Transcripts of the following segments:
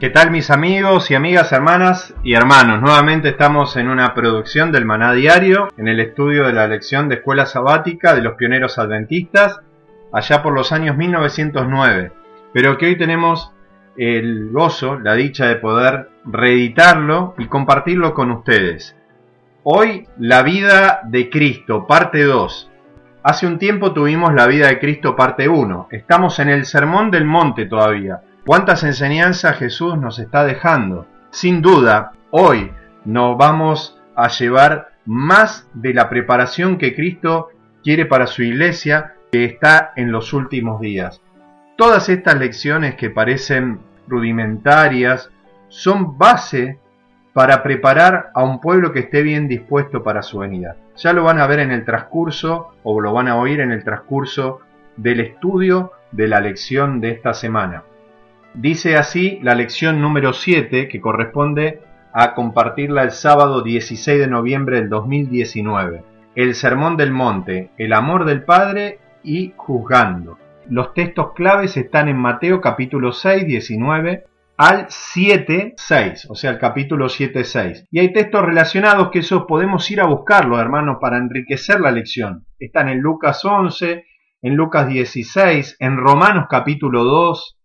¿Qué tal mis amigos y amigas, hermanas y hermanos? Nuevamente estamos en una producción del Maná Diario, en el estudio de la lección de Escuela Sabática de los Pioneros Adventistas, allá por los años 1909, pero que hoy tenemos el gozo, la dicha de poder reeditarlo y compartirlo con ustedes. Hoy, la vida de Cristo, parte 2. Hace un tiempo tuvimos la vida de Cristo, parte 1. Estamos en el Sermón del Monte todavía ¿Cuántas enseñanzas Jesús nos está dejando? Sin duda, hoy nos vamos a llevar más de la preparación que Cristo quiere para su iglesia que está en los últimos días. Todas estas lecciones que parecen rudimentarias son base para preparar a un pueblo que esté bien dispuesto para su venida. Ya lo van a ver en el transcurso o lo van a oír en el transcurso del estudio de la lección de esta semana. Dice así la lección número 7 que corresponde a compartirla el sábado 16 de noviembre del 2019. El Sermón del Monte, el amor del Padre y juzgando. Los textos claves están en Mateo capítulo 6, 19 al 7, 6, o sea, el capítulo 7, 6. Y hay textos relacionados que esos podemos ir a buscarlos, hermanos, para enriquecer la lección. Están en Lucas 11, en Lucas 16, en Romanos capítulo 2,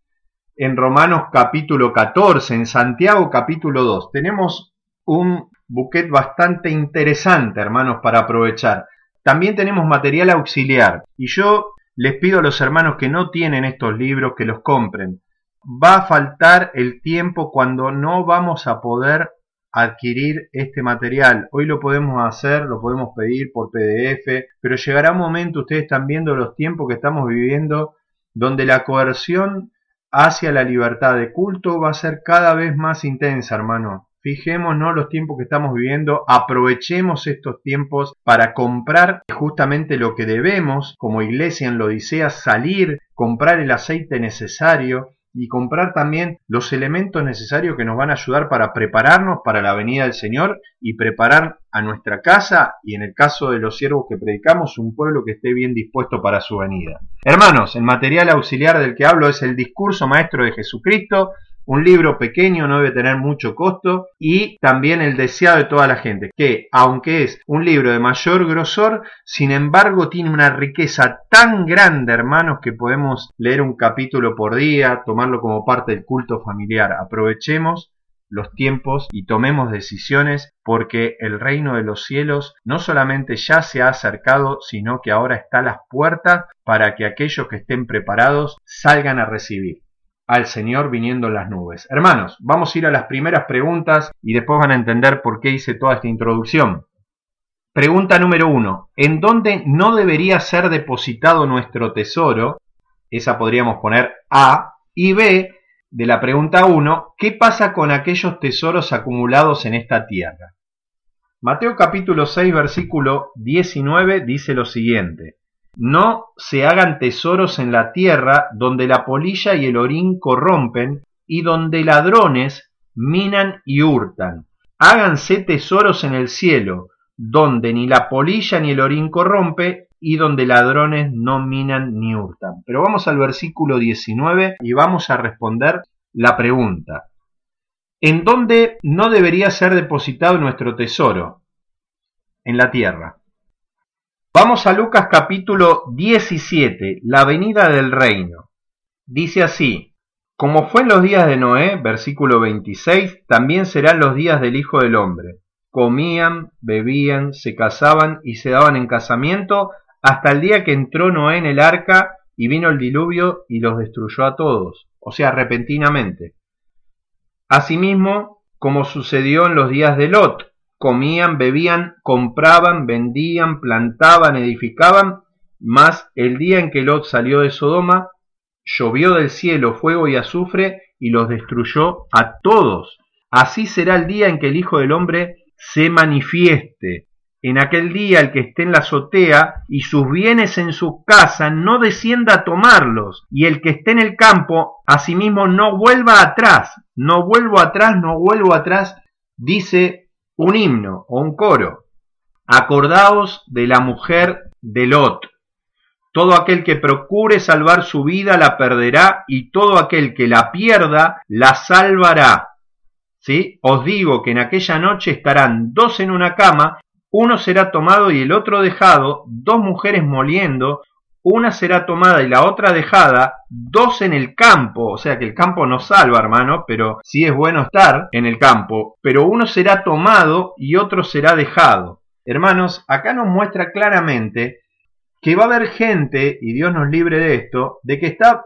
en Romanos capítulo 14, en Santiago capítulo 2. Tenemos un buquet bastante interesante, hermanos, para aprovechar. También tenemos material auxiliar y yo les pido a los hermanos que no tienen estos libros que los compren. Va a faltar el tiempo cuando no vamos a poder adquirir este material. Hoy lo podemos hacer, lo podemos pedir por PDF, pero llegará un momento, ustedes están viendo los tiempos que estamos viviendo, donde la coerción hacia la libertad de culto va a ser cada vez más intensa, hermano. Fijémonos los tiempos que estamos viviendo, aprovechemos estos tiempos para comprar justamente lo que debemos como iglesia en la Odisea, salir, comprar el aceite necesario, y comprar también los elementos necesarios que nos van a ayudar para prepararnos para la venida del Señor y preparar a nuestra casa y en el caso de los siervos que predicamos un pueblo que esté bien dispuesto para su venida. Hermanos, el material auxiliar del que hablo es el discurso maestro de Jesucristo, un libro pequeño no debe tener mucho costo y también el deseado de toda la gente, que aunque es un libro de mayor grosor, sin embargo tiene una riqueza tan grande, hermanos, que podemos leer un capítulo por día, tomarlo como parte del culto familiar. Aprovechemos los tiempos y tomemos decisiones porque el reino de los cielos no solamente ya se ha acercado, sino que ahora está a las puertas para que aquellos que estén preparados salgan a recibir al Señor viniendo en las nubes. Hermanos, vamos a ir a las primeras preguntas y después van a entender por qué hice toda esta introducción. Pregunta número uno. ¿En dónde no debería ser depositado nuestro tesoro? Esa podríamos poner A. Y B, de la pregunta 1, ¿qué pasa con aquellos tesoros acumulados en esta tierra? Mateo capítulo 6 versículo 19 dice lo siguiente. No se hagan tesoros en la tierra donde la polilla y el orín corrompen y donde ladrones minan y hurtan. Háganse tesoros en el cielo, donde ni la polilla ni el orín corrompe y donde ladrones no minan ni hurtan. Pero vamos al versículo 19 y vamos a responder la pregunta. ¿En dónde no debería ser depositado nuestro tesoro? En la tierra. Vamos a Lucas capítulo 17, la venida del reino. Dice así, como fue en los días de Noé, versículo 26, también serán los días del Hijo del Hombre. Comían, bebían, se casaban y se daban en casamiento hasta el día que entró Noé en el arca y vino el diluvio y los destruyó a todos, o sea, repentinamente. Asimismo, como sucedió en los días de Lot, comían, bebían, compraban, vendían, plantaban, edificaban, mas el día en que Lot salió de Sodoma, llovió del cielo fuego y azufre y los destruyó a todos. Así será el día en que el Hijo del Hombre se manifieste. En aquel día el que esté en la azotea y sus bienes en su casa no descienda a tomarlos, y el que esté en el campo asimismo no vuelva atrás, no vuelvo atrás, no vuelvo atrás, dice un himno o un coro. Acordaos de la mujer de Lot. Todo aquel que procure salvar su vida la perderá y todo aquel que la pierda la salvará. ¿Sí? Os digo que en aquella noche estarán dos en una cama, uno será tomado y el otro dejado, dos mujeres moliendo, una será tomada y la otra dejada, dos en el campo, o sea que el campo no salva, hermano, pero sí es bueno estar en el campo, pero uno será tomado y otro será dejado. Hermanos, acá nos muestra claramente que va a haber gente, y Dios nos libre de esto, de que está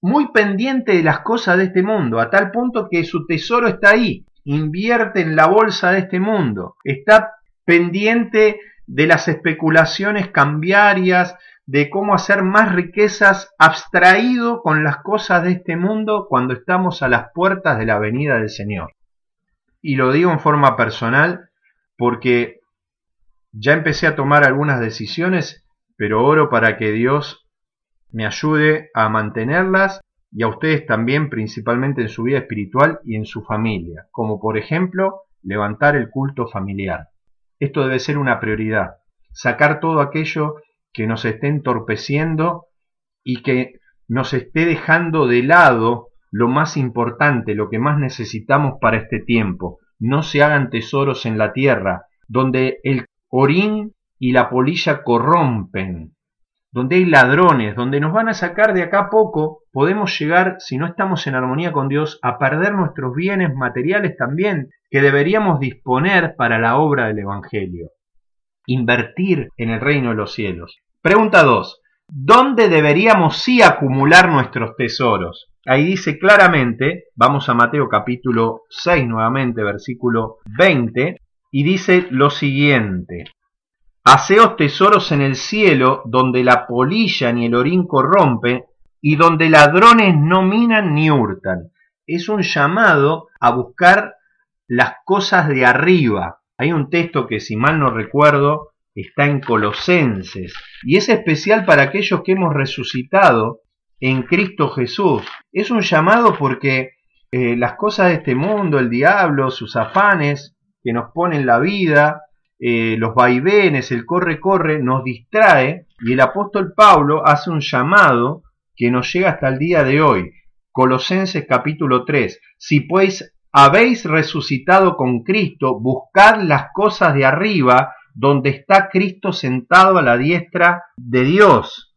muy pendiente de las cosas de este mundo, a tal punto que su tesoro está ahí, invierte en la bolsa de este mundo, está pendiente de las especulaciones cambiarias, de cómo hacer más riquezas abstraído con las cosas de este mundo cuando estamos a las puertas de la venida del Señor. Y lo digo en forma personal porque ya empecé a tomar algunas decisiones, pero oro para que Dios me ayude a mantenerlas y a ustedes también, principalmente en su vida espiritual y en su familia, como por ejemplo levantar el culto familiar. Esto debe ser una prioridad, sacar todo aquello que nos esté entorpeciendo y que nos esté dejando de lado lo más importante, lo que más necesitamos para este tiempo. No se hagan tesoros en la tierra, donde el orín y la polilla corrompen, donde hay ladrones, donde nos van a sacar de acá poco, podemos llegar, si no estamos en armonía con Dios, a perder nuestros bienes materiales también, que deberíamos disponer para la obra del Evangelio invertir en el reino de los cielos. Pregunta 2. ¿Dónde deberíamos sí acumular nuestros tesoros? Ahí dice claramente, vamos a Mateo capítulo 6 nuevamente, versículo 20, y dice lo siguiente. Haceos tesoros en el cielo, donde la polilla ni el orín corrompe, y donde ladrones no minan ni hurtan. Es un llamado a buscar las cosas de arriba, hay un texto que, si mal no recuerdo, está en Colosenses y es especial para aquellos que hemos resucitado en Cristo Jesús. Es un llamado porque eh, las cosas de este mundo, el diablo, sus afanes que nos ponen la vida, eh, los vaivenes, el corre-corre, nos distrae y el apóstol Pablo hace un llamado que nos llega hasta el día de hoy. Colosenses capítulo 3. Si pues habéis resucitado con Cristo, buscad las cosas de arriba, donde está Cristo sentado a la diestra de Dios.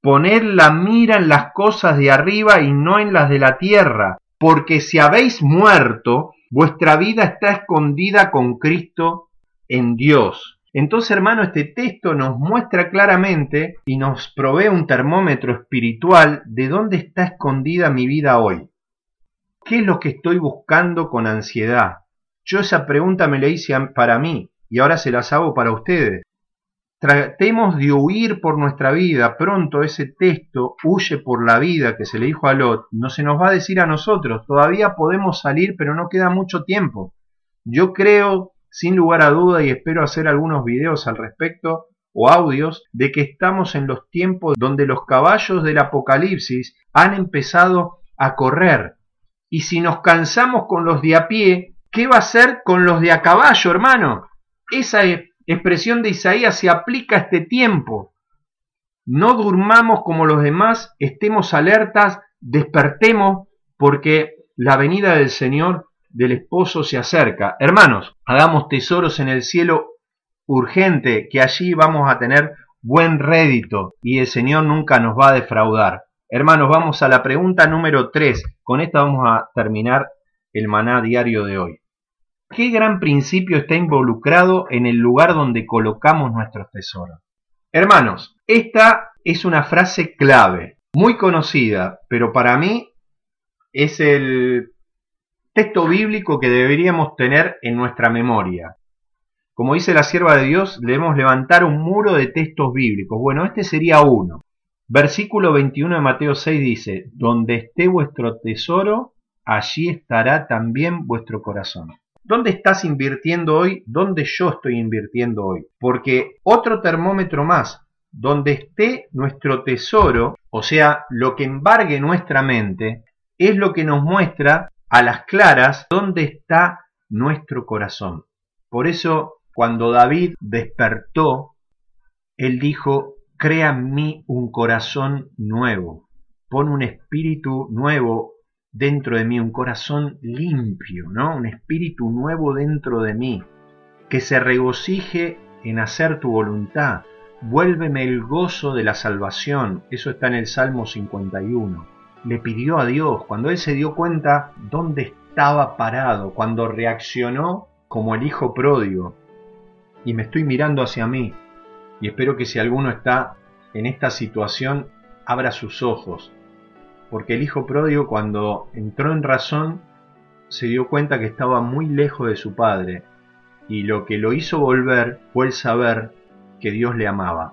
Poned la mira en las cosas de arriba y no en las de la tierra, porque si habéis muerto, vuestra vida está escondida con Cristo en Dios. Entonces, hermano, este texto nos muestra claramente y nos provee un termómetro espiritual de dónde está escondida mi vida hoy. ¿Qué es lo que estoy buscando con ansiedad? Yo esa pregunta me la hice para mí y ahora se las hago para ustedes. Tratemos de huir por nuestra vida. Pronto ese texto, huye por la vida que se le dijo a Lot, no se nos va a decir a nosotros. Todavía podemos salir, pero no queda mucho tiempo. Yo creo sin lugar a duda, y espero hacer algunos videos al respecto o audios, de que estamos en los tiempos donde los caballos del Apocalipsis han empezado a correr. Y si nos cansamos con los de a pie, ¿qué va a ser con los de a caballo, hermano? Esa expresión de Isaías se aplica a este tiempo. No durmamos como los demás, estemos alertas, despertemos, porque la venida del Señor, del esposo, se acerca. Hermanos, hagamos tesoros en el cielo urgente, que allí vamos a tener buen rédito y el Señor nunca nos va a defraudar. Hermanos, vamos a la pregunta número 3. Con esta vamos a terminar el maná diario de hoy. ¿Qué gran principio está involucrado en el lugar donde colocamos nuestros tesoros? Hermanos, esta es una frase clave, muy conocida, pero para mí es el texto bíblico que deberíamos tener en nuestra memoria. Como dice la sierva de Dios, debemos levantar un muro de textos bíblicos. Bueno, este sería uno. Versículo 21 de Mateo 6 dice, Donde esté vuestro tesoro, allí estará también vuestro corazón. ¿Dónde estás invirtiendo hoy? ¿Dónde yo estoy invirtiendo hoy? Porque otro termómetro más, donde esté nuestro tesoro, o sea, lo que embargue nuestra mente, es lo que nos muestra a las claras dónde está nuestro corazón. Por eso cuando David despertó, él dijo, crea en mí un corazón nuevo, pon un espíritu nuevo dentro de mí, un corazón limpio, ¿no? Un espíritu nuevo dentro de mí, que se regocije en hacer tu voluntad. Vuélveme el gozo de la salvación. Eso está en el Salmo 51. Le pidió a Dios, cuando él se dio cuenta dónde estaba parado, cuando reaccionó como el hijo pródigo, y me estoy mirando hacia mí. Y espero que si alguno está en esta situación, abra sus ojos. Porque el hijo pródigo cuando entró en razón, se dio cuenta que estaba muy lejos de su padre. Y lo que lo hizo volver fue el saber que Dios le amaba.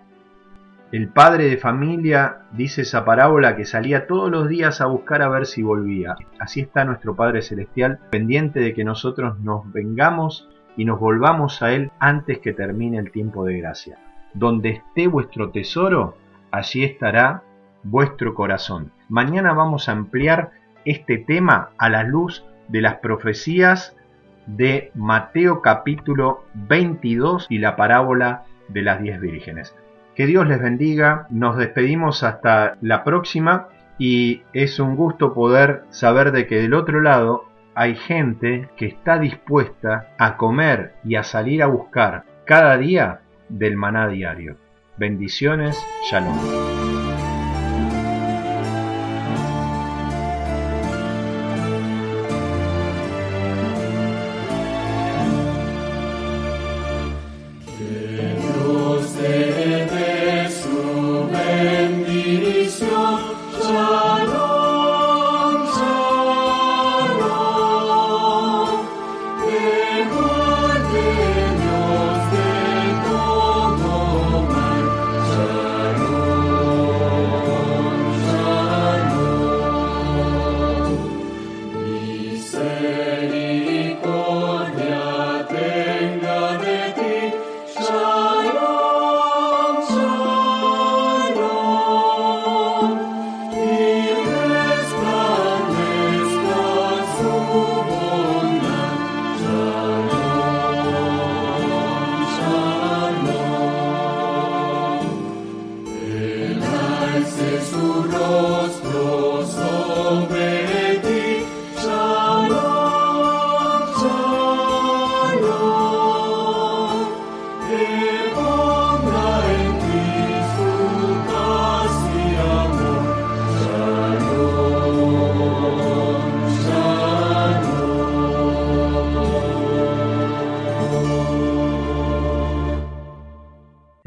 El padre de familia dice esa parábola que salía todos los días a buscar a ver si volvía. Así está nuestro Padre Celestial, pendiente de que nosotros nos vengamos y nos volvamos a Él antes que termine el tiempo de gracia. Donde esté vuestro tesoro, allí estará vuestro corazón. Mañana vamos a ampliar este tema a la luz de las profecías de Mateo capítulo 22 y la parábola de las diez vírgenes. Que Dios les bendiga, nos despedimos hasta la próxima y es un gusto poder saber de que del otro lado hay gente que está dispuesta a comer y a salir a buscar cada día del maná diario. Bendiciones, shalom.